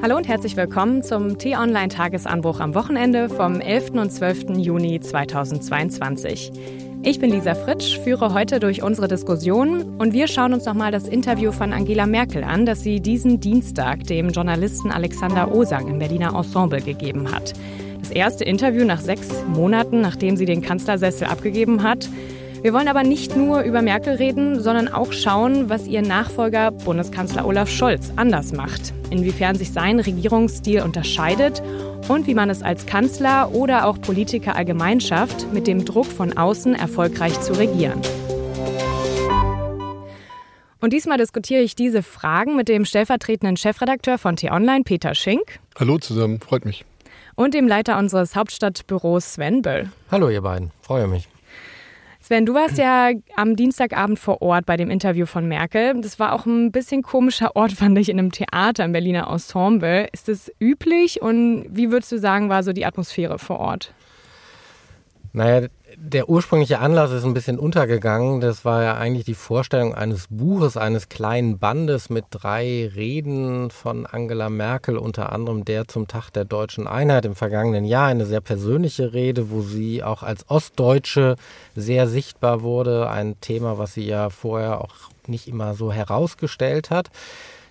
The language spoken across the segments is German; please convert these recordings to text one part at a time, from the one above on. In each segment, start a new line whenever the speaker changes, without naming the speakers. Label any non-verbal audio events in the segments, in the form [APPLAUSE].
Hallo und herzlich willkommen zum T-Online-Tagesanbruch am Wochenende vom 11. und 12. Juni 2022. Ich bin Lisa Fritsch, führe heute durch unsere Diskussion und wir schauen uns nochmal das Interview von Angela Merkel an, das sie diesen Dienstag dem Journalisten Alexander Osang im Berliner Ensemble gegeben hat. Das erste Interview nach sechs Monaten, nachdem sie den Kanzlersessel abgegeben hat. Wir wollen aber nicht nur über Merkel reden, sondern auch schauen, was ihr Nachfolger Bundeskanzler Olaf Scholz anders macht, inwiefern sich sein Regierungsstil unterscheidet und wie man es als Kanzler oder auch Politiker allgemein schafft, mit dem Druck von außen erfolgreich zu regieren. Und diesmal diskutiere ich diese Fragen mit dem stellvertretenden Chefredakteur von T-Online, Peter Schink.
Hallo zusammen, freut mich.
Und dem Leiter unseres Hauptstadtbüros, Sven Böll.
Hallo ihr beiden, freue mich.
Sven, du warst ja am Dienstagabend vor Ort bei dem Interview von Merkel. Das war auch ein bisschen komischer Ort, [LAUGHS] fand ich, in einem Theater im Berliner Ensemble. Ist das üblich und wie würdest du sagen, war so die Atmosphäre vor Ort?
Naja, der ursprüngliche Anlass ist ein bisschen untergegangen. Das war ja eigentlich die Vorstellung eines Buches, eines kleinen Bandes mit drei Reden von Angela Merkel, unter anderem der zum Tag der deutschen Einheit im vergangenen Jahr. Eine sehr persönliche Rede, wo sie auch als Ostdeutsche sehr sichtbar wurde. Ein Thema, was sie ja vorher auch nicht immer so herausgestellt hat.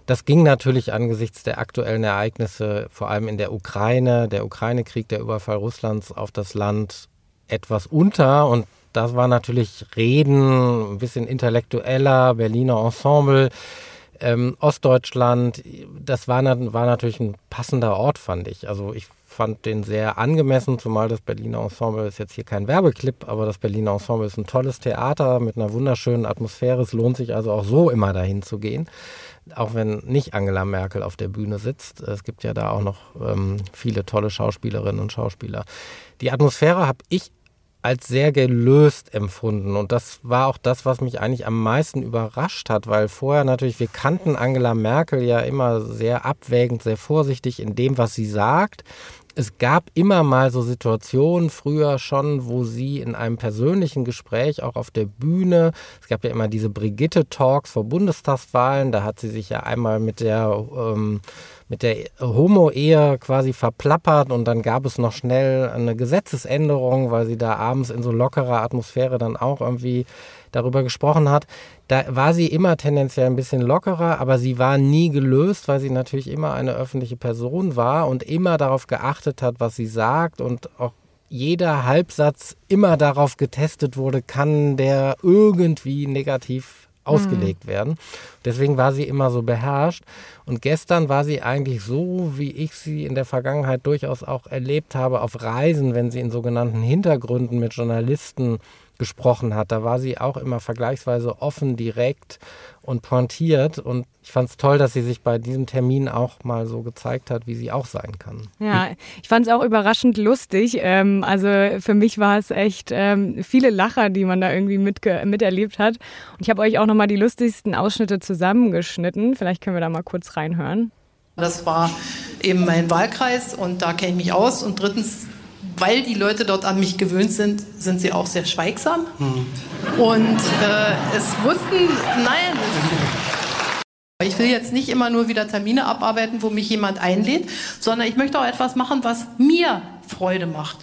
Das ging natürlich angesichts der aktuellen Ereignisse, vor allem in der Ukraine, der Ukraine-Krieg, der Überfall Russlands auf das Land, etwas unter und das war natürlich Reden, ein bisschen intellektueller, Berliner Ensemble, ähm, Ostdeutschland. Das war, war natürlich ein passender Ort, fand ich. Also ich fand den sehr angemessen, zumal das Berliner Ensemble ist jetzt hier kein Werbeclip, aber das Berliner Ensemble ist ein tolles Theater mit einer wunderschönen Atmosphäre. Es lohnt sich also auch so immer dahin zu gehen, auch wenn nicht Angela Merkel auf der Bühne sitzt. Es gibt ja da auch noch ähm, viele tolle Schauspielerinnen und Schauspieler. Die Atmosphäre habe ich als sehr gelöst empfunden. Und das war auch das, was mich eigentlich am meisten überrascht hat, weil vorher natürlich, wir kannten Angela Merkel ja immer sehr abwägend, sehr vorsichtig in dem, was sie sagt. Es gab immer mal so Situationen früher schon, wo sie in einem persönlichen Gespräch auch auf der Bühne, es gab ja immer diese Brigitte-Talks vor Bundestagswahlen, da hat sie sich ja einmal mit der ähm, mit der Homo-Ehe quasi verplappert und dann gab es noch schnell eine Gesetzesänderung, weil sie da abends in so lockerer Atmosphäre dann auch irgendwie darüber gesprochen hat. Da war sie immer tendenziell ein bisschen lockerer, aber sie war nie gelöst, weil sie natürlich immer eine öffentliche Person war und immer darauf geachtet hat, was sie sagt und auch jeder Halbsatz immer darauf getestet wurde, kann der irgendwie negativ ausgelegt mhm. werden. Deswegen war sie immer so beherrscht. Und gestern war sie eigentlich so, wie ich sie in der Vergangenheit durchaus auch erlebt habe, auf Reisen, wenn sie in sogenannten Hintergründen mit Journalisten gesprochen hat. Da war sie auch immer vergleichsweise offen, direkt und pointiert. Und ich fand es toll, dass sie sich bei diesem Termin auch mal so gezeigt hat, wie sie auch sein kann.
Ja, ich fand es auch überraschend lustig. Ähm, also für mich war es echt ähm, viele Lacher, die man da irgendwie miterlebt hat. Und ich habe euch auch nochmal die lustigsten Ausschnitte zusammengeschnitten. Vielleicht können wir da mal kurz reinhören.
Das war eben mein Wahlkreis und da kenne ich mich aus. Und drittens weil die Leute dort an mich gewöhnt sind, sind sie auch sehr schweigsam. Hm. Und äh, es wussten, nein, ich will jetzt nicht immer nur wieder Termine abarbeiten, wo mich jemand einlädt, sondern ich möchte auch etwas machen, was mir Freude macht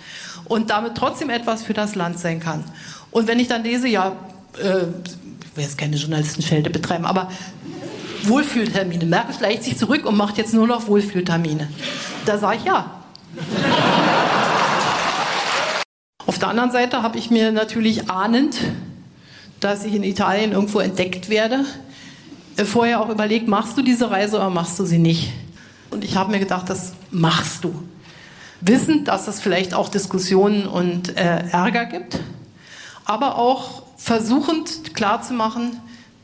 und damit trotzdem etwas für das Land sein kann. Und wenn ich dann lese, ja, äh, ich will jetzt keine Journalistenschelte betreiben, aber Wohlfühltermine. Merkel schleicht sich zurück und macht jetzt nur noch Wohlfühltermine. Da sage ich ja. Auf der anderen Seite habe ich mir natürlich ahnend, dass ich in Italien irgendwo entdeckt werde, äh, vorher auch überlegt, machst du diese Reise oder machst du sie nicht? Und ich habe mir gedacht, das machst du. Wissend, dass es vielleicht auch Diskussionen und äh, Ärger gibt, aber auch versuchend klarzumachen,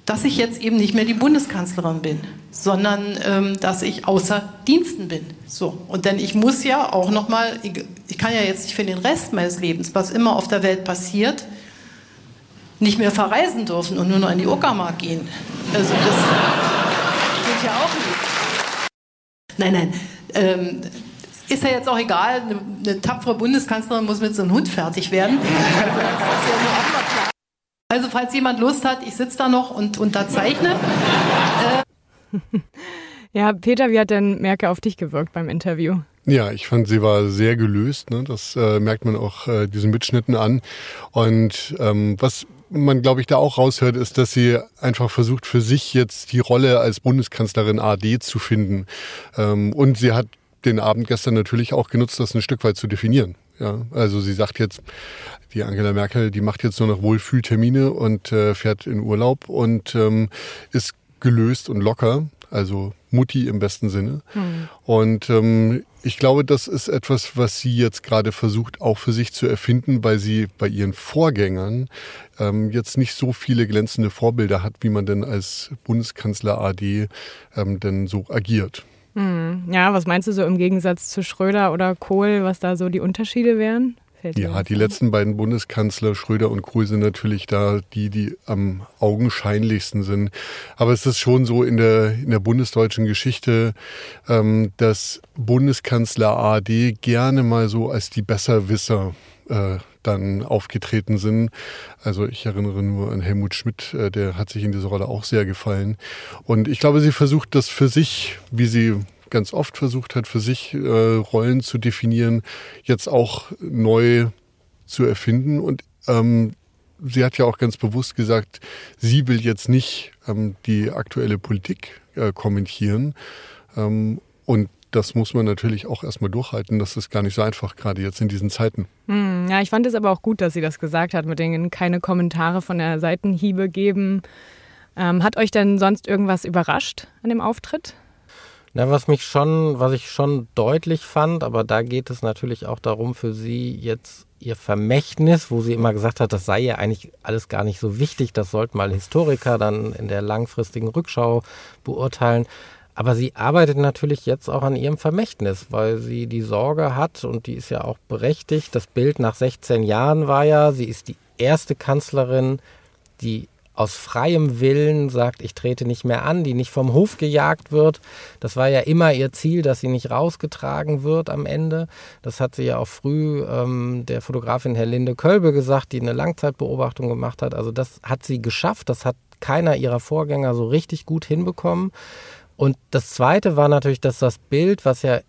dass ich jetzt eben nicht mehr die Bundeskanzlerin bin, sondern ähm, dass ich außer Diensten bin. So und denn ich muss ja auch noch mal, ich, ich kann ja jetzt nicht für den Rest meines Lebens, was immer auf der Welt passiert, nicht mehr verreisen dürfen und nur noch in die Uckermark gehen. Also das geht ja auch nicht. Nein, nein. Ähm, ist ja jetzt auch egal, eine, eine, tapfere Bundeskanzlerin muss mit so einem Hund fertig werden. [LAUGHS] Also falls jemand Lust hat, ich sitze da noch und unterzeichne. Äh
Ja, Peter, wie hat denn Merkel auf dich gewirkt beim Interview?
Ja, ich fand, sie war sehr gelöst. Ne? Das äh, merkt man auch äh, diesen Mitschnitten an. Und ähm, was man, glaube ich, da auch raushört, ist, dass sie einfach versucht, für sich jetzt die Rolle als Bundeskanzlerin AD zu finden. Ähm, und sie hat den Abend gestern natürlich auch genutzt, das ein Stück weit zu definieren. Ja, also sie sagt jetzt, die Angela Merkel, die macht jetzt nur noch Wohlfühltermine und äh, fährt in Urlaub und ähm, ist gelöst und locker, also Mutti im besten Sinne. Mhm. Und ähm, ich glaube, das ist etwas, was sie jetzt gerade versucht, auch für sich zu erfinden, weil sie bei ihren Vorgängern ähm, jetzt nicht so viele glänzende Vorbilder hat, wie man denn als Bundeskanzler AD ähm, denn so agiert.
Hm. Ja, was meinst du so im Gegensatz zu Schröder oder Kohl, was da so die Unterschiede wären?
Ja, die letzten beiden Bundeskanzler, Schröder und Kohl, sind natürlich da die, die am augenscheinlichsten sind. Aber es ist schon so in der, in der bundesdeutschen Geschichte, ähm, dass Bundeskanzler AD gerne mal so als die Besserwisser äh, dann aufgetreten sind. Also ich erinnere nur an Helmut Schmidt, äh, der hat sich in dieser Rolle auch sehr gefallen. Und ich glaube, sie versucht das für sich, wie sie ganz oft versucht hat, für sich äh, Rollen zu definieren, jetzt auch neu zu erfinden. Und ähm, sie hat ja auch ganz bewusst gesagt, sie will jetzt nicht ähm, die aktuelle Politik äh, kommentieren. Ähm, und das muss man natürlich auch erstmal durchhalten. Das ist gar nicht so einfach, gerade jetzt in diesen Zeiten.
Hm, ja, ich fand es aber auch gut, dass sie das gesagt hat, mit denen keine Kommentare von der Seitenhiebe geben. Ähm, hat euch denn sonst irgendwas überrascht an dem Auftritt?
Na, was mich schon, was ich schon deutlich fand, aber da geht es natürlich auch darum, für sie jetzt ihr Vermächtnis, wo sie immer gesagt hat, das sei ja eigentlich alles gar nicht so wichtig, das sollten mal Historiker dann in der langfristigen Rückschau beurteilen. Aber sie arbeitet natürlich jetzt auch an ihrem Vermächtnis, weil sie die Sorge hat und die ist ja auch berechtigt. Das Bild nach 16 Jahren war ja, sie ist die erste Kanzlerin, die aus freiem Willen sagt, ich trete nicht mehr an, die nicht vom Hof gejagt wird. Das war ja immer ihr Ziel, dass sie nicht rausgetragen wird am Ende. Das hat sie ja auch früh ähm, der Fotografin Herlinde Kölbe gesagt, die eine Langzeitbeobachtung gemacht hat. Also das hat sie geschafft. Das hat keiner ihrer Vorgänger so richtig gut hinbekommen. Und das Zweite war natürlich, dass das Bild, was ja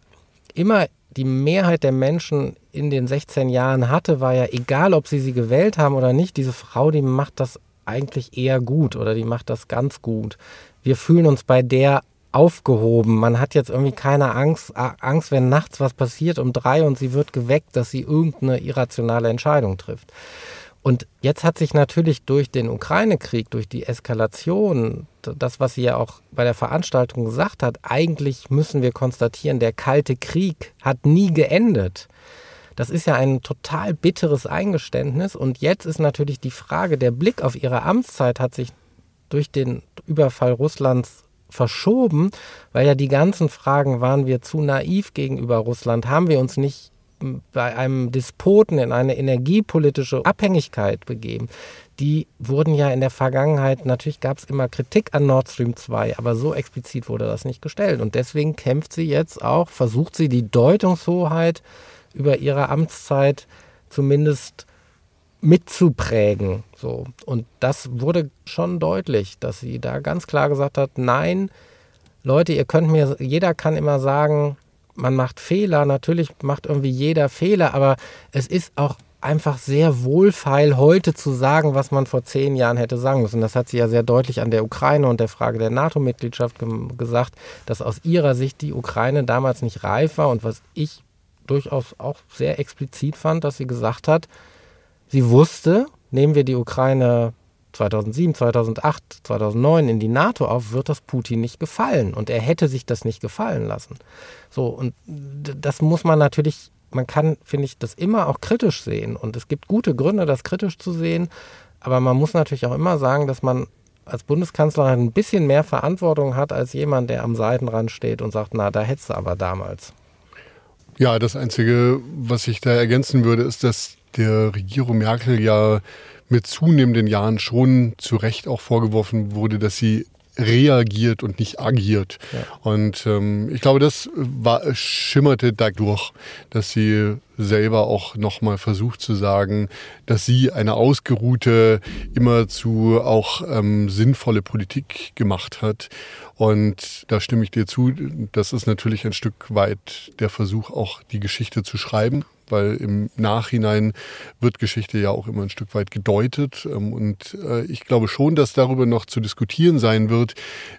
immer die Mehrheit der Menschen in den 16 Jahren hatte, war ja egal, ob sie sie gewählt haben oder nicht, diese Frau, die macht das eigentlich eher gut oder die macht das ganz gut. Wir fühlen uns bei der aufgehoben. Man hat jetzt irgendwie keine Angst, Angst, wenn nachts was passiert um drei und sie wird geweckt, dass sie irgendeine irrationale Entscheidung trifft. Und jetzt hat sich natürlich durch den Ukraine-Krieg, durch die Eskalation, das, was sie ja auch bei der Veranstaltung gesagt hat, eigentlich müssen wir konstatieren, der Kalte Krieg hat nie geendet. Das ist ja ein total bitteres Eingeständnis. Und jetzt ist natürlich die Frage, der Blick auf ihre Amtszeit hat sich durch den Überfall Russlands verschoben, weil ja die ganzen Fragen, waren wir zu naiv gegenüber Russland, haben wir uns nicht bei einem Despoten in eine energiepolitische Abhängigkeit begeben. Die wurden ja in der Vergangenheit, natürlich gab es immer Kritik an Nord Stream 2, aber so explizit wurde das nicht gestellt. Und deswegen kämpft sie jetzt auch, versucht sie die Deutungshoheit über ihre Amtszeit zumindest mitzuprägen. So. Und das wurde schon deutlich, dass sie da ganz klar gesagt hat, nein, Leute, ihr könnt mir, jeder kann immer sagen, man macht Fehler, natürlich macht irgendwie jeder Fehler, aber es ist auch einfach sehr wohlfeil, heute zu sagen, was man vor zehn Jahren hätte sagen müssen. Das hat sie ja sehr deutlich an der Ukraine und der Frage der NATO-Mitgliedschaft gesagt, dass aus ihrer Sicht die Ukraine damals nicht reif war und was ich durchaus auch sehr explizit fand, dass sie gesagt hat, sie wusste, nehmen wir die Ukraine 2007, 2008, 2009 in die NATO auf, wird das Putin nicht gefallen. Und er hätte sich das nicht gefallen lassen. So, und das muss man natürlich, man kann, finde ich, das immer auch kritisch sehen. Und es gibt gute Gründe, das kritisch zu sehen. Aber man muss natürlich auch immer sagen, dass man als Bundeskanzlerin ein bisschen mehr Verantwortung hat als jemand, der am Seitenrand steht und sagt, na, da hättest du aber damals.
Ja, das Einzige, was ich da ergänzen würde, ist, dass der Regierung Merkel ja mit zunehmenden Jahren schon zu Recht auch vorgeworfen wurde, dass sie reagiert und nicht agiert. Ja. Und ähm, ich glaube, das war, schimmerte dadurch, dass sie selber auch nochmal versucht zu sagen, dass sie eine ausgeruhte, immerzu auch ähm, sinnvolle Politik gemacht hat. Und da stimme ich dir zu, das ist natürlich ein Stück weit der Versuch, auch die Geschichte zu schreiben weil im Nachhinein wird Geschichte ja auch immer ein Stück weit gedeutet. Ähm, und äh, ich glaube schon, dass darüber noch zu diskutieren sein wird,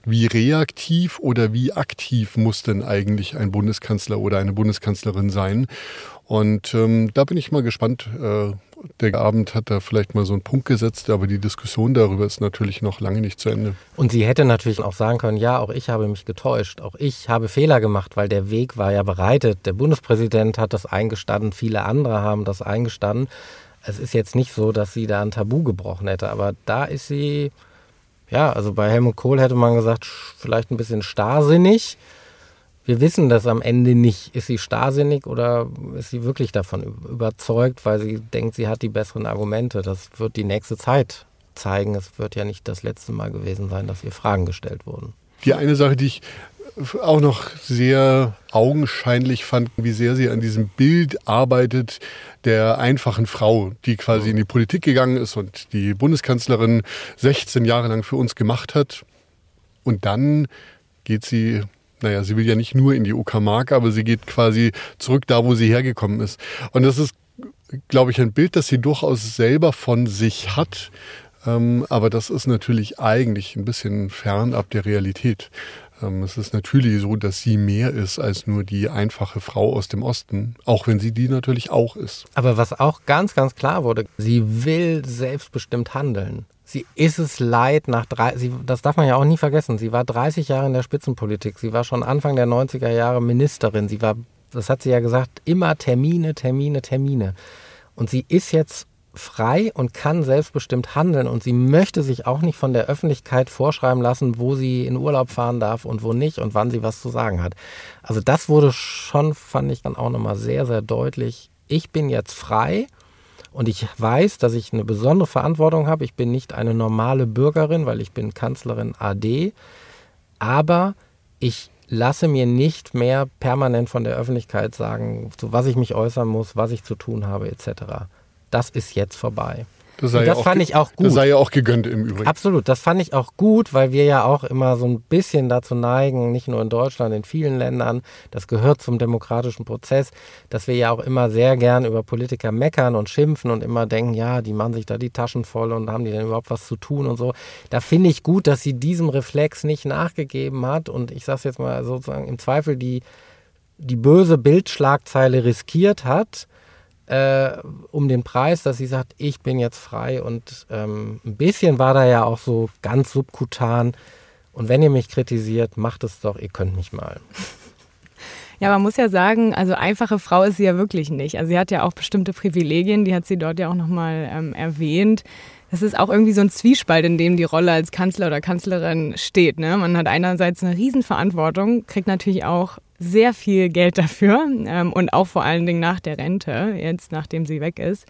wie reaktiv oder wie aktiv muss denn eigentlich ein Bundeskanzler oder eine Bundeskanzlerin sein. Und ähm, da bin ich mal gespannt. Äh, der Abend hat da vielleicht mal so einen Punkt gesetzt, aber die Diskussion darüber ist natürlich noch lange nicht zu Ende.
Und sie hätte natürlich auch sagen können, ja, auch ich habe mich getäuscht, auch ich habe Fehler gemacht, weil der Weg war ja bereitet. Der Bundespräsident hat das eingestanden, viele andere haben das eingestanden. Es ist jetzt nicht so, dass sie da ein Tabu gebrochen hätte, aber da ist sie, ja, also bei Helmut Kohl hätte man gesagt, vielleicht ein bisschen starrsinnig wir wissen das am Ende nicht. Ist sie starrsinnig oder ist sie wirklich davon überzeugt, weil sie denkt, sie hat die besseren Argumente? Das wird die nächste Zeit zeigen. Es wird ja nicht das letzte Mal gewesen sein, dass ihr Fragen gestellt wurden.
Die eine Sache, die ich auch noch sehr augenscheinlich fand, wie sehr sie an diesem Bild arbeitet der einfachen Frau, die quasi in die Politik gegangen ist und die Bundeskanzlerin 16 Jahre lang für uns gemacht hat. Und dann geht sie naja, sie will ja nicht nur in die Uckermark, aber sie geht quasi zurück da, wo sie hergekommen ist. Und das ist, glaube ich, ein Bild, das sie durchaus selber von sich hat. Ähm, aber das ist natürlich eigentlich ein bisschen fernab der Realität. Ähm, es ist natürlich so, dass sie mehr ist als nur die einfache Frau aus dem Osten, auch wenn sie die natürlich auch ist.
Aber was auch ganz, ganz klar wurde, sie will selbstbestimmt handeln. Sie ist es leid nach drei, sie, das darf man ja auch nie vergessen. Sie war 30 Jahre in der Spitzenpolitik. Sie war schon Anfang der 90er Jahre Ministerin. Sie war, das hat sie ja gesagt, immer Termine, Termine, Termine. Und sie ist jetzt frei und kann selbstbestimmt handeln und sie möchte sich auch nicht von der Öffentlichkeit vorschreiben lassen, wo sie in Urlaub fahren darf und wo nicht und wann sie was zu sagen hat. Also das wurde schon, fand ich dann auch nochmal sehr, sehr deutlich. Ich bin jetzt frei und ich weiß, dass ich eine besondere Verantwortung habe. Ich bin nicht eine normale Bürgerin, weil ich bin Kanzlerin AD. Aber ich lasse mir nicht mehr permanent von der Öffentlichkeit sagen, zu was ich mich äußern muss, was ich zu tun habe, etc. Das ist jetzt vorbei.
Das, das ja fand ich auch gut. Das sei ja auch gegönnt im Übrigen.
Absolut, das fand ich auch gut, weil wir ja auch immer so ein bisschen dazu neigen, nicht nur in Deutschland, in vielen Ländern, das gehört zum demokratischen Prozess, dass wir ja auch immer sehr gern über Politiker meckern und schimpfen und immer denken, ja, die machen sich da die Taschen voll und haben die denn überhaupt was zu tun und so. Da finde ich gut, dass sie diesem Reflex nicht nachgegeben hat und ich sage es jetzt mal sozusagen im Zweifel die, die böse Bildschlagzeile riskiert hat äh, um den Preis, dass sie sagt, ich bin jetzt frei und ähm, ein bisschen war da ja auch so ganz subkutan. Und wenn ihr mich kritisiert, macht es doch, ihr könnt mich mal. [LAUGHS]
Ja, man muss ja sagen, also einfache Frau ist sie ja wirklich nicht. Also sie hat ja auch bestimmte Privilegien, die hat sie dort ja auch nochmal ähm, erwähnt. Das ist auch irgendwie so ein Zwiespalt, in dem die Rolle als Kanzler oder Kanzlerin steht. Ne? Man hat einerseits eine Riesenverantwortung, kriegt natürlich auch sehr viel Geld dafür ähm, und auch vor allen Dingen nach der Rente, jetzt nachdem sie weg ist.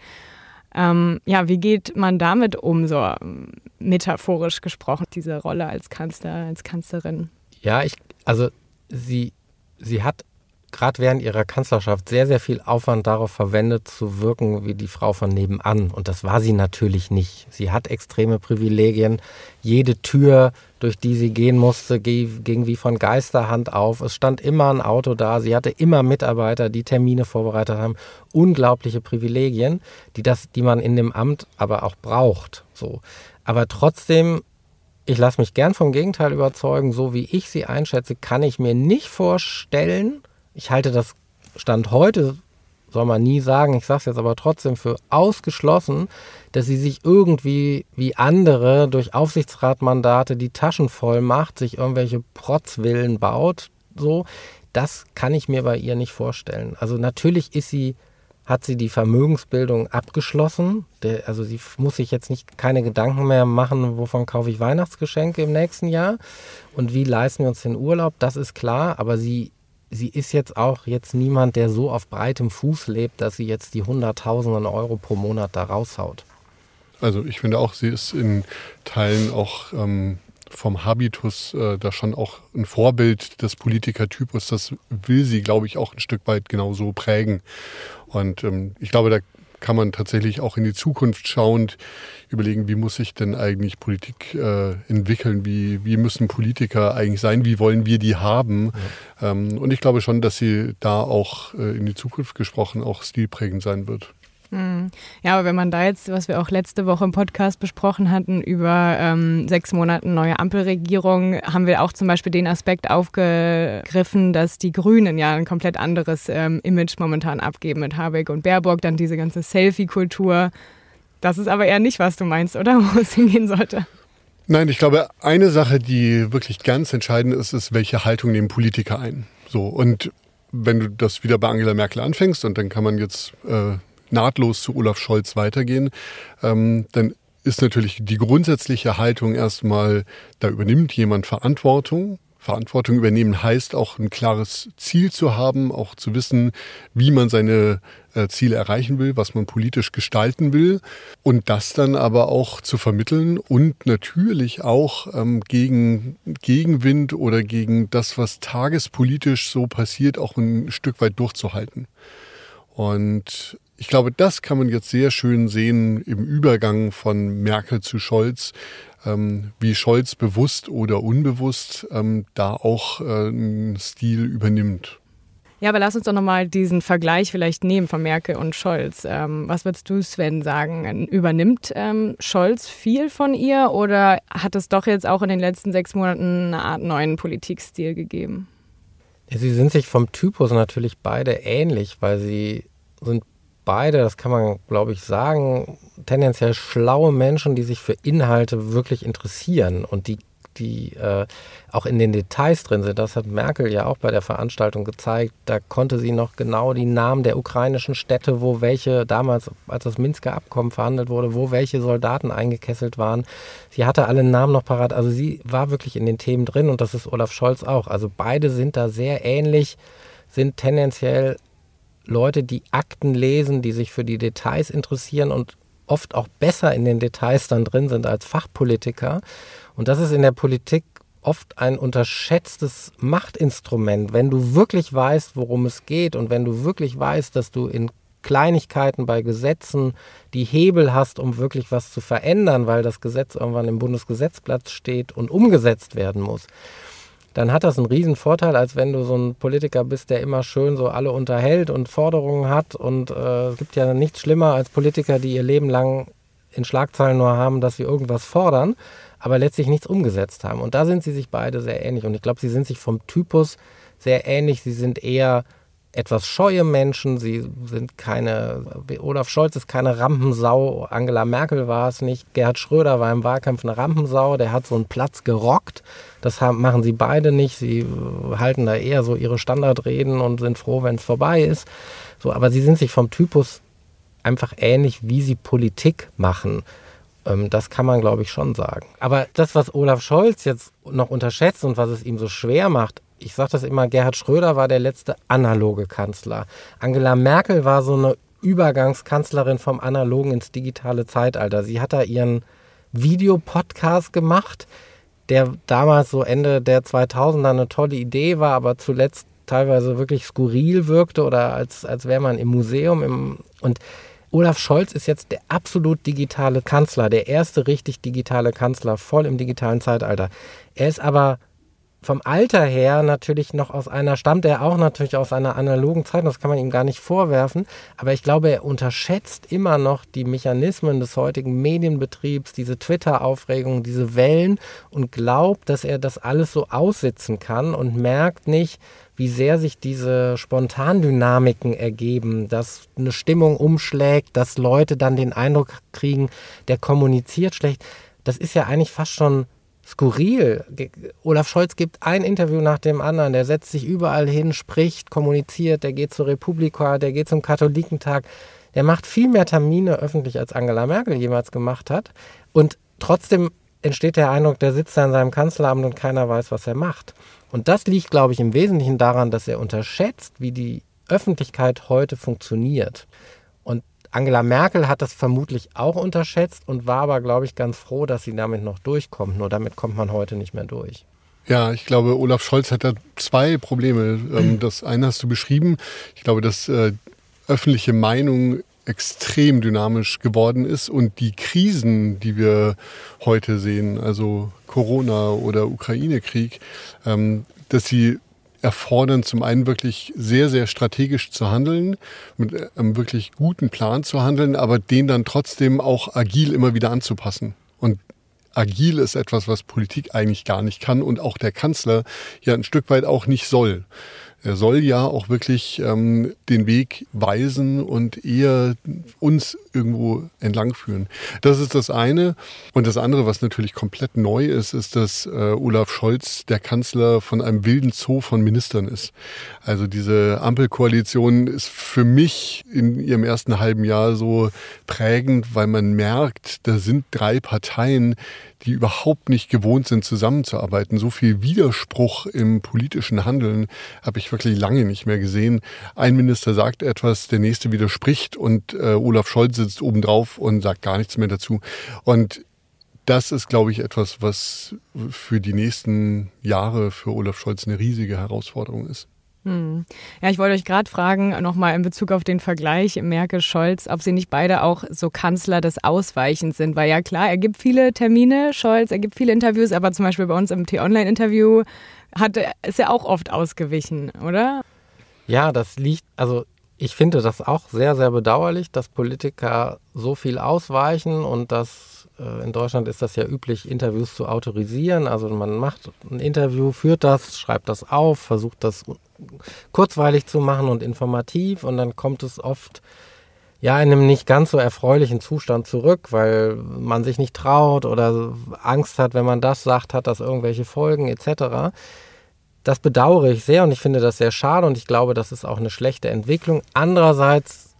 Ähm, ja, wie geht man damit um, so metaphorisch gesprochen, diese Rolle als Kanzler, als Kanzlerin?
Ja, ich, also sie, sie hat gerade während ihrer Kanzlerschaft sehr, sehr viel Aufwand darauf verwendet, zu wirken wie die Frau von nebenan. Und das war sie natürlich nicht. Sie hat extreme Privilegien. Jede Tür, durch die sie gehen musste, ging wie von Geisterhand auf. Es stand immer ein Auto da. Sie hatte immer Mitarbeiter, die Termine vorbereitet haben. Unglaubliche Privilegien, die, das, die man in dem Amt aber auch braucht. So. Aber trotzdem ich lasse mich gern vom Gegenteil überzeugen. So wie ich sie einschätze, kann ich mir nicht vorstellen, ich halte das Stand heute, soll man nie sagen, ich sage es jetzt aber trotzdem für ausgeschlossen, dass sie sich irgendwie wie andere durch Aufsichtsratmandate die Taschen voll macht, sich irgendwelche Protzwillen baut, so. Das kann ich mir bei ihr nicht vorstellen. Also natürlich ist sie hat sie die Vermögensbildung abgeschlossen. Der, also sie muss sich jetzt nicht keine Gedanken mehr machen, wovon kaufe ich Weihnachtsgeschenke im nächsten Jahr und wie leisten wir uns den Urlaub. Das ist klar, aber sie sie ist jetzt auch jetzt niemand, der so auf breitem Fuß lebt, dass sie jetzt die Hunderttausenden Euro pro Monat da raushaut.
Also ich finde auch, sie ist in Teilen auch ähm, vom Habitus äh, da schon auch ein Vorbild des Politikertypus. Das will sie, glaube ich, auch ein Stück weit genauso prägen. Und ähm, ich glaube, da kann man tatsächlich auch in die Zukunft schauend überlegen, wie muss sich denn eigentlich Politik äh, entwickeln, wie, wie müssen Politiker eigentlich sein, wie wollen wir die haben. Ja. Ähm, und ich glaube schon, dass sie da auch äh, in die Zukunft gesprochen auch stilprägend sein wird.
Hm. Ja, aber wenn man da jetzt, was wir auch letzte Woche im Podcast besprochen hatten, über ähm, sechs Monate neue Ampelregierung, haben wir auch zum Beispiel den Aspekt aufgegriffen, dass die Grünen ja ein komplett anderes ähm, Image momentan abgeben mit Habeck und Baerbock, dann diese ganze Selfie-Kultur. Das ist aber eher nicht, was du meinst, oder? [LAUGHS] Wo es hingehen sollte.
Nein, ich glaube, eine Sache, die wirklich ganz entscheidend ist, ist, welche Haltung nehmen Politiker ein. So, und wenn du das wieder bei Angela Merkel anfängst, und dann kann man jetzt äh, nahtlos zu Olaf Scholz weitergehen, ähm, dann ist natürlich die grundsätzliche Haltung erstmal, da übernimmt jemand Verantwortung. Verantwortung übernehmen heißt auch ein klares Ziel zu haben, auch zu wissen, wie man seine äh, Ziele erreichen will, was man politisch gestalten will und das dann aber auch zu vermitteln und natürlich auch ähm, gegen Gegenwind oder gegen das, was tagespolitisch so passiert, auch ein Stück weit durchzuhalten. Und ich glaube, das kann man jetzt sehr schön sehen im Übergang von Merkel zu Scholz, ähm, wie Scholz bewusst oder unbewusst ähm, da auch äh, einen Stil übernimmt.
Ja, aber lass uns doch nochmal diesen Vergleich vielleicht nehmen von Merkel und Scholz. Ähm, was würdest du, Sven, sagen? Übernimmt ähm, Scholz viel von ihr oder hat es doch jetzt auch in den letzten sechs Monaten eine Art neuen Politikstil gegeben?
Sie sind sich vom Typus natürlich beide ähnlich, weil sie sind beide, das kann man, glaube ich, sagen, tendenziell schlaue Menschen, die sich für Inhalte wirklich interessieren und die, die äh, auch in den Details drin sind. Das hat Merkel ja auch bei der Veranstaltung gezeigt. Da konnte sie noch genau die Namen der ukrainischen Städte, wo welche damals, als das Minsker Abkommen verhandelt wurde, wo welche Soldaten eingekesselt waren. Sie hatte alle Namen noch parat. Also sie war wirklich in den Themen drin und das ist Olaf Scholz auch. Also beide sind da sehr ähnlich, sind tendenziell Leute, die Akten lesen, die sich für die Details interessieren und oft auch besser in den Details dann drin sind als Fachpolitiker. Und das ist in der Politik oft ein unterschätztes Machtinstrument. Wenn du wirklich weißt, worum es geht und wenn du wirklich weißt, dass du in Kleinigkeiten bei Gesetzen die Hebel hast, um wirklich was zu verändern, weil das Gesetz irgendwann im Bundesgesetzblatt steht und umgesetzt werden muss, dann hat das einen riesen Vorteil, als wenn du so ein Politiker bist, der immer schön so alle unterhält und Forderungen hat. Und äh, es gibt ja nichts schlimmer als Politiker, die ihr Leben lang in Schlagzeilen nur haben, dass sie irgendwas fordern, aber letztlich nichts umgesetzt haben. Und da sind sie sich beide sehr ähnlich. Und ich glaube, sie sind sich vom Typus sehr ähnlich. Sie sind eher etwas scheue Menschen. Sie sind keine, Olaf Scholz ist keine Rampensau, Angela Merkel war es nicht, Gerhard Schröder war im Wahlkampf eine Rampensau, der hat so einen Platz gerockt. Das haben, machen sie beide nicht. Sie halten da eher so ihre Standardreden und sind froh, wenn es vorbei ist. So, aber sie sind sich vom Typus einfach ähnlich, wie sie Politik machen. Ähm, das kann man, glaube ich, schon sagen. Aber das, was Olaf Scholz jetzt noch unterschätzt und was es ihm so schwer macht, ich sage das immer, Gerhard Schröder war der letzte analoge Kanzler. Angela Merkel war so eine Übergangskanzlerin vom analogen ins digitale Zeitalter. Sie hat da ihren Videopodcast gemacht, der damals so Ende der 2000er eine tolle Idee war, aber zuletzt teilweise wirklich skurril wirkte oder als, als wäre man im Museum. Im, und Olaf Scholz ist jetzt der absolut digitale Kanzler, der erste richtig digitale Kanzler, voll im digitalen Zeitalter. Er ist aber vom Alter her natürlich noch aus einer, stammt er auch natürlich aus einer analogen Zeit, das kann man ihm gar nicht vorwerfen, aber ich glaube, er unterschätzt immer noch die Mechanismen des heutigen Medienbetriebs, diese Twitter-Aufregung, diese Wellen und glaubt, dass er das alles so aussitzen kann und merkt nicht, wie sehr sich diese Spontandynamiken ergeben, dass eine Stimmung umschlägt, dass Leute dann den Eindruck kriegen, der kommuniziert schlecht. Das ist ja eigentlich fast schon skurril. Olaf Scholz gibt ein Interview nach dem anderen, der setzt sich überall hin, spricht, kommuniziert, der geht zur Republika, der geht zum Katholikentag. Der macht viel mehr Termine öffentlich, als Angela Merkel jemals gemacht hat. Und trotzdem entsteht der Eindruck, der sitzt da in seinem Kanzleramt und keiner weiß, was er macht. Und das liegt, glaube ich, im Wesentlichen daran, dass er unterschätzt, wie die Öffentlichkeit heute funktioniert Angela Merkel hat das vermutlich auch unterschätzt und war aber, glaube ich, ganz froh, dass sie damit noch durchkommt. Nur damit kommt man heute nicht mehr durch.
Ja, ich glaube, Olaf Scholz hat da zwei Probleme. Ähm, [CLEARS THROAT] das eine hast du beschrieben. Ich glaube, dass äh, öffentliche Meinung extrem dynamisch geworden ist und die Krisen, die wir heute sehen, also Corona oder Ukraine-Krieg, ähm, dass sie erfordern zum einen wirklich sehr, sehr strategisch zu handeln, mit einem wirklich guten Plan zu handeln, aber den dann trotzdem auch agil immer wieder anzupassen. Und agil ist etwas, was Politik eigentlich gar nicht kann und auch der Kanzler ja ein Stück weit auch nicht soll. Er soll ja auch wirklich ähm, den Weg weisen und eher uns irgendwo entlangführen. Das ist das eine. Und das andere, was natürlich komplett neu ist, ist, dass äh, Olaf Scholz der Kanzler von einem wilden Zoo von Ministern ist. Also diese Ampelkoalition ist für mich in ihrem ersten halben Jahr so prägend, weil man merkt, da sind drei Parteien, die überhaupt nicht gewohnt sind, zusammenzuarbeiten. So viel Widerspruch im politischen Handeln habe ich wirklich lange nicht mehr gesehen. Ein Minister sagt etwas, der nächste widerspricht und äh, Olaf Scholz sitzt obendrauf und sagt gar nichts mehr dazu. Und das ist, glaube ich, etwas, was für die nächsten Jahre für Olaf Scholz eine riesige Herausforderung ist.
Hm. Ja, ich wollte euch gerade fragen, nochmal in Bezug auf den Vergleich Merkel-Scholz, ob sie nicht beide auch so Kanzler des Ausweichens sind. Weil ja klar, er gibt viele Termine, Scholz, er gibt viele Interviews, aber zum Beispiel bei uns im T-Online-Interview ist er auch oft ausgewichen, oder?
Ja, das liegt, also ich finde das auch sehr, sehr bedauerlich, dass Politiker so viel ausweichen und dass äh, in Deutschland ist das ja üblich, Interviews zu autorisieren. Also man macht ein Interview, führt das, schreibt das auf, versucht das kurzweilig zu machen und informativ und dann kommt es oft ja in einem nicht ganz so erfreulichen Zustand zurück, weil man sich nicht traut oder Angst hat, wenn man das sagt, hat das irgendwelche Folgen etc. Das bedauere ich sehr und ich finde das sehr schade und ich glaube, das ist auch eine schlechte Entwicklung. Andererseits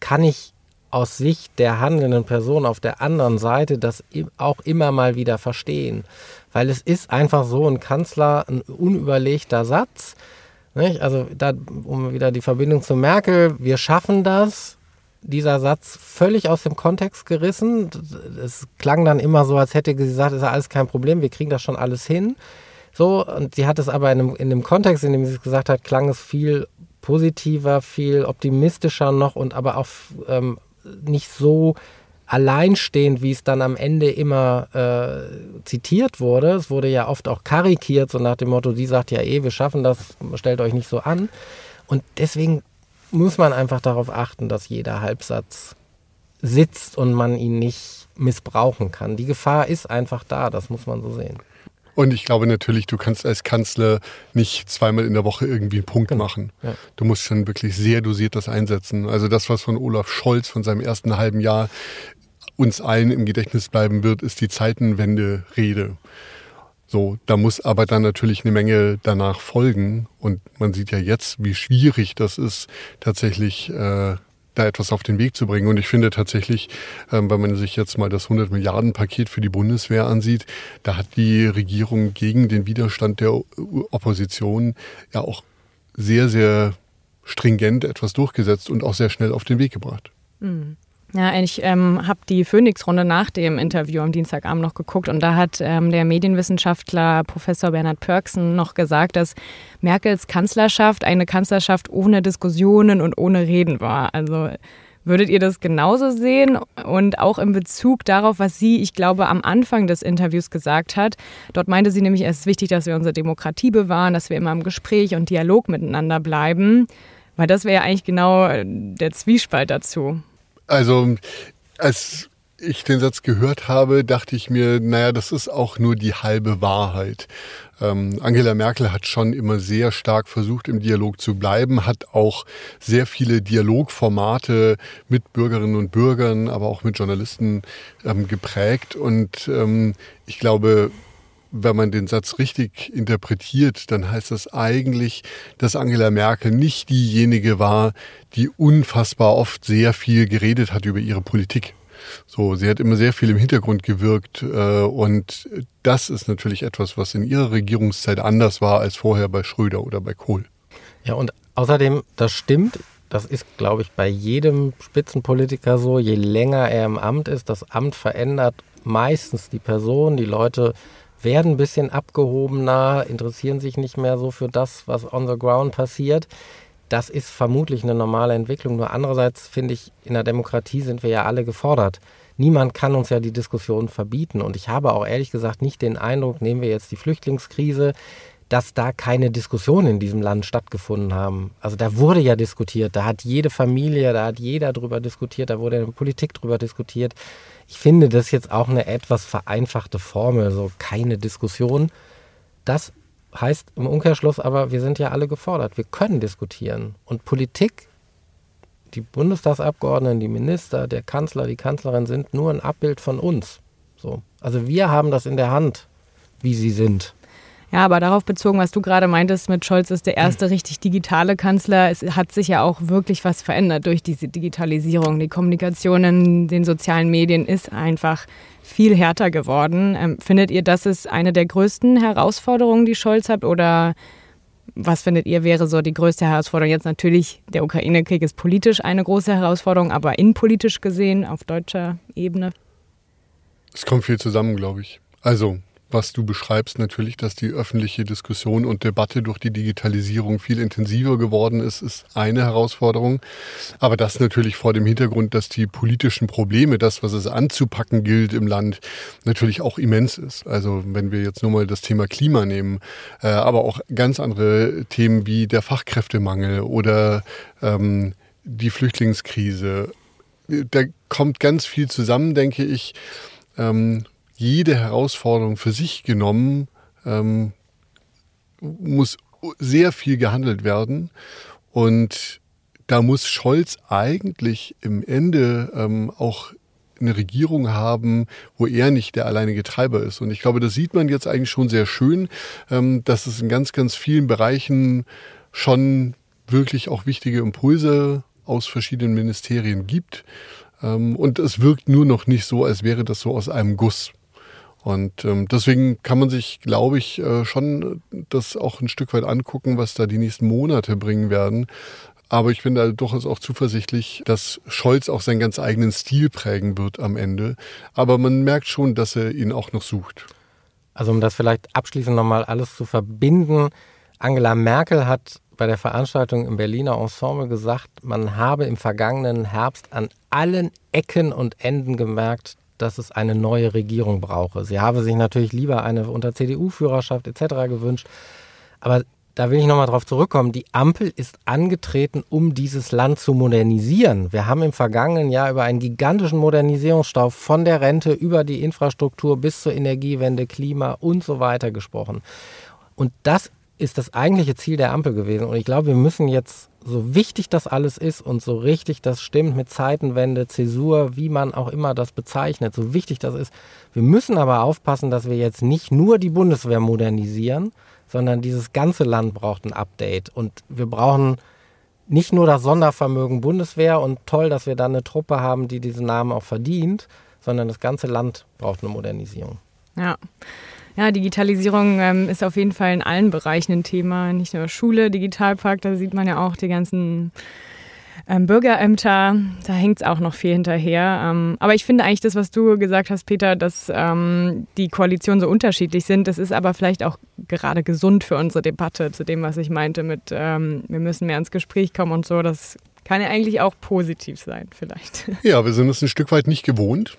kann ich aus Sicht der handelnden Person auf der anderen Seite das auch immer mal wieder verstehen, weil es ist einfach so ein Kanzler ein unüberlegter Satz nicht? Also da, um wieder die Verbindung zu Merkel, wir schaffen das. Dieser Satz völlig aus dem Kontext gerissen. Es klang dann immer so, als hätte sie gesagt, ist ja alles kein Problem, wir kriegen das schon alles hin. So, und sie hat es aber in dem, in dem Kontext, in dem sie es gesagt hat, klang es viel positiver, viel optimistischer noch und aber auch ähm, nicht so alleinstehend, wie es dann am Ende immer äh, zitiert wurde. Es wurde ja oft auch karikiert, so nach dem Motto, die sagt ja eh, wir schaffen das, stellt euch nicht so an. Und deswegen muss man einfach darauf achten, dass jeder Halbsatz sitzt und man ihn nicht missbrauchen kann. Die Gefahr ist einfach da, das muss man so sehen.
Und ich glaube natürlich, du kannst als Kanzler nicht zweimal in der Woche irgendwie einen Punkt genau. machen. Ja. Du musst schon wirklich sehr dosiert das einsetzen. Also das, was von Olaf Scholz von seinem ersten halben Jahr uns allen im Gedächtnis bleiben wird, ist die Zeitenwende-Rede. So, da muss aber dann natürlich eine Menge danach folgen. Und man sieht ja jetzt, wie schwierig das ist, tatsächlich äh, da etwas auf den Weg zu bringen. Und ich finde tatsächlich, ähm, wenn man sich jetzt mal das 100 Milliarden Paket für die Bundeswehr ansieht, da hat die Regierung gegen den Widerstand der Opposition ja auch sehr, sehr stringent etwas durchgesetzt und auch sehr schnell auf den Weg gebracht.
Mhm. Ja, ich ähm, habe die Phoenix-Runde nach dem Interview am Dienstagabend noch geguckt und da hat ähm, der Medienwissenschaftler Professor Bernhard Pörksen noch gesagt, dass Merkels Kanzlerschaft eine Kanzlerschaft ohne Diskussionen und ohne Reden war. Also würdet ihr das genauso sehen und auch in Bezug darauf, was sie, ich glaube, am Anfang des Interviews gesagt hat. Dort meinte sie nämlich, es ist wichtig, dass wir unsere Demokratie bewahren, dass wir immer im Gespräch und Dialog miteinander bleiben. Weil das wäre ja eigentlich genau der Zwiespalt dazu.
Also, als ich den Satz gehört habe, dachte ich mir, naja, das ist auch nur die halbe Wahrheit. Ähm, Angela Merkel hat schon immer sehr stark versucht, im Dialog zu bleiben, hat auch sehr viele Dialogformate mit Bürgerinnen und Bürgern, aber auch mit Journalisten ähm, geprägt. Und ähm, ich glaube, wenn man den Satz richtig interpretiert, dann heißt das eigentlich, dass Angela Merkel nicht diejenige war, die unfassbar oft sehr viel geredet hat über ihre Politik. So, sie hat immer sehr viel im Hintergrund gewirkt äh, und das ist natürlich etwas, was in ihrer Regierungszeit anders war als vorher bei Schröder oder bei Kohl.
Ja, und außerdem, das stimmt, das ist, glaube ich, bei jedem Spitzenpolitiker so. Je länger er im Amt ist, das Amt verändert meistens die Person. Die Leute werden ein bisschen abgehobener, interessieren sich nicht mehr so für das, was on the ground passiert. Das ist vermutlich eine normale Entwicklung. Nur andererseits finde ich, in der Demokratie sind wir ja alle gefordert. Niemand kann uns ja die Diskussion verbieten. Und ich habe auch ehrlich gesagt nicht den Eindruck, nehmen wir jetzt die Flüchtlingskrise, dass da keine Diskussionen in diesem Land stattgefunden haben. Also da wurde ja diskutiert, da hat jede Familie, da hat jeder drüber diskutiert, da wurde in der Politik drüber diskutiert. Ich finde das jetzt auch eine etwas vereinfachte Formel, so keine Diskussion. Das heißt im Umkehrschluss aber, wir sind ja alle gefordert, wir können diskutieren. Und Politik, die Bundestagsabgeordneten, die Minister, der Kanzler, die Kanzlerin sind nur ein Abbild von uns. So. Also wir haben das in der Hand, wie sie sind.
Ja, aber darauf bezogen, was du gerade meintest, mit Scholz ist der erste richtig digitale Kanzler. Es hat sich ja auch wirklich was verändert durch diese Digitalisierung. Die Kommunikation in den sozialen Medien ist einfach viel härter geworden. Ähm, findet ihr, das ist eine der größten Herausforderungen, die Scholz hat? Oder was findet ihr wäre so die größte Herausforderung? Jetzt natürlich, der Ukraine-Krieg ist politisch eine große Herausforderung, aber innenpolitisch gesehen, auf deutscher Ebene?
Es kommt viel zusammen, glaube ich. Also was du beschreibst, natürlich, dass die öffentliche Diskussion und Debatte durch die Digitalisierung viel intensiver geworden ist, ist eine Herausforderung. Aber das natürlich vor dem Hintergrund, dass die politischen Probleme, das, was es anzupacken gilt im Land, natürlich auch immens ist. Also wenn wir jetzt nur mal das Thema Klima nehmen, äh, aber auch ganz andere Themen wie der Fachkräftemangel oder ähm, die Flüchtlingskrise. Da kommt ganz viel zusammen, denke ich. Ähm, jede Herausforderung für sich genommen ähm, muss sehr viel gehandelt werden. Und da muss Scholz eigentlich im Ende ähm, auch eine Regierung haben, wo er nicht der alleinige Treiber ist. Und ich glaube, das sieht man jetzt eigentlich schon sehr schön, ähm, dass es in ganz, ganz vielen Bereichen schon wirklich auch wichtige Impulse aus verschiedenen Ministerien gibt. Ähm, und es wirkt nur noch nicht so, als wäre das so aus einem Guss. Und ähm, deswegen kann man sich, glaube ich, äh, schon das auch ein Stück weit angucken, was da die nächsten Monate bringen werden. Aber ich bin da durchaus auch zuversichtlich, dass Scholz auch seinen ganz eigenen Stil prägen wird am Ende. Aber man merkt schon, dass er ihn auch noch sucht.
Also um das vielleicht abschließend nochmal alles zu verbinden. Angela Merkel hat bei der Veranstaltung im Berliner Ensemble gesagt, man habe im vergangenen Herbst an allen Ecken und Enden gemerkt, dass es eine neue Regierung brauche. Sie habe sich natürlich lieber eine unter CDU-Führerschaft etc. gewünscht. Aber da will ich nochmal drauf zurückkommen. Die Ampel ist angetreten, um dieses Land zu modernisieren. Wir haben im vergangenen Jahr über einen gigantischen Modernisierungsstau von der Rente über die Infrastruktur bis zur Energiewende, Klima und so weiter gesprochen. Und das ist das eigentliche Ziel der Ampel gewesen. Und ich glaube, wir müssen jetzt so wichtig das alles ist und so richtig das stimmt mit Zeitenwende, Zäsur, wie man auch immer das bezeichnet, so wichtig das ist. Wir müssen aber aufpassen, dass wir jetzt nicht nur die Bundeswehr modernisieren, sondern dieses ganze Land braucht ein Update. Und wir brauchen nicht nur das Sondervermögen Bundeswehr und toll, dass wir da eine Truppe haben, die diesen Namen auch verdient, sondern das ganze Land braucht eine Modernisierung.
Ja. Ja, Digitalisierung ähm, ist auf jeden Fall in allen Bereichen ein Thema. Nicht nur Schule, Digitalpakt, da sieht man ja auch die ganzen ähm, Bürgerämter, da hängt es auch noch viel hinterher. Ähm, aber ich finde eigentlich das, was du gesagt hast, Peter, dass ähm, die Koalitionen so unterschiedlich sind, das ist aber vielleicht auch gerade gesund für unsere Debatte, zu dem, was ich meinte mit, ähm, wir müssen mehr ins Gespräch kommen und so. Das kann ja eigentlich auch positiv sein, vielleicht.
Ja, wir sind es ein Stück weit nicht gewohnt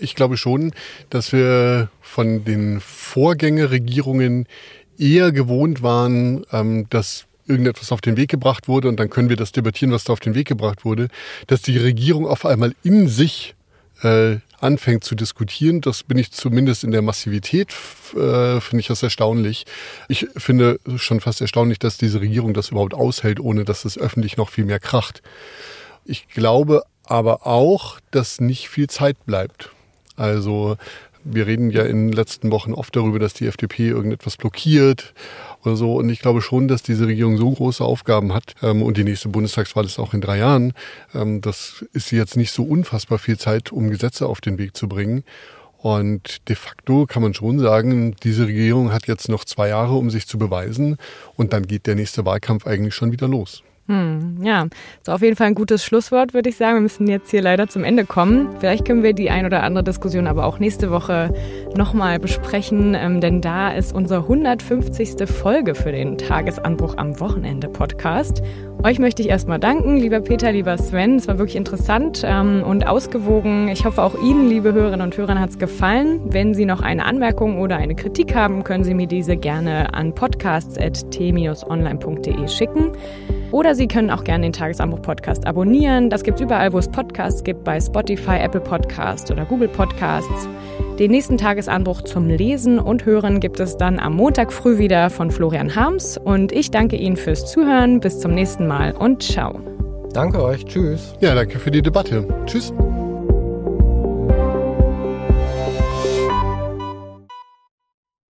ich glaube schon, dass wir von den Vorgängerregierungen eher gewohnt waren, ähm, dass irgendetwas auf den Weg gebracht wurde und dann können wir das debattieren, was da auf den Weg gebracht wurde, dass die Regierung auf einmal in sich äh, anfängt zu diskutieren. Das bin ich zumindest in der Massivität, äh, finde ich das erstaunlich. Ich finde schon fast erstaunlich, dass diese Regierung das überhaupt aushält, ohne dass es öffentlich noch viel mehr kracht. Ich glaube aber auch, dass nicht viel Zeit bleibt. Also wir reden ja in den letzten Wochen oft darüber, dass die FDP irgendetwas blockiert oder so. Und ich glaube schon, dass diese Regierung so große Aufgaben hat. Ähm, und die nächste Bundestagswahl ist auch in drei Jahren. Ähm, das ist jetzt nicht so unfassbar viel Zeit, um Gesetze auf den Weg zu bringen. Und de facto kann man schon sagen, diese Regierung hat jetzt noch zwei Jahre, um sich zu beweisen. Und dann geht der nächste Wahlkampf eigentlich schon wieder los.
Hm, ja, so auf jeden Fall ein gutes Schlusswort, würde ich sagen. Wir müssen jetzt hier leider zum Ende kommen. Vielleicht können wir die ein oder andere Diskussion aber auch nächste Woche nochmal besprechen, ähm, denn da ist unsere 150. Folge für den Tagesanbruch am Wochenende Podcast. Euch möchte ich erstmal danken, lieber Peter, lieber Sven. Es war wirklich interessant ähm, und ausgewogen. Ich hoffe, auch Ihnen, liebe Hörerinnen und Hörer, hat es gefallen. Wenn Sie noch eine Anmerkung oder eine Kritik haben, können Sie mir diese gerne an podcasts.t-online.de schicken. Oder Sie können auch gerne den Tagesanbruch-Podcast abonnieren. Das gibt es überall, wo es Podcasts gibt, bei Spotify, Apple Podcasts oder Google Podcasts. Den nächsten Tagesanbruch zum Lesen und Hören gibt es dann am Montag früh wieder von Florian Harms. Und ich danke Ihnen fürs Zuhören. Bis zum nächsten Mal und ciao.
Danke euch. Tschüss.
Ja, danke für die Debatte. Tschüss.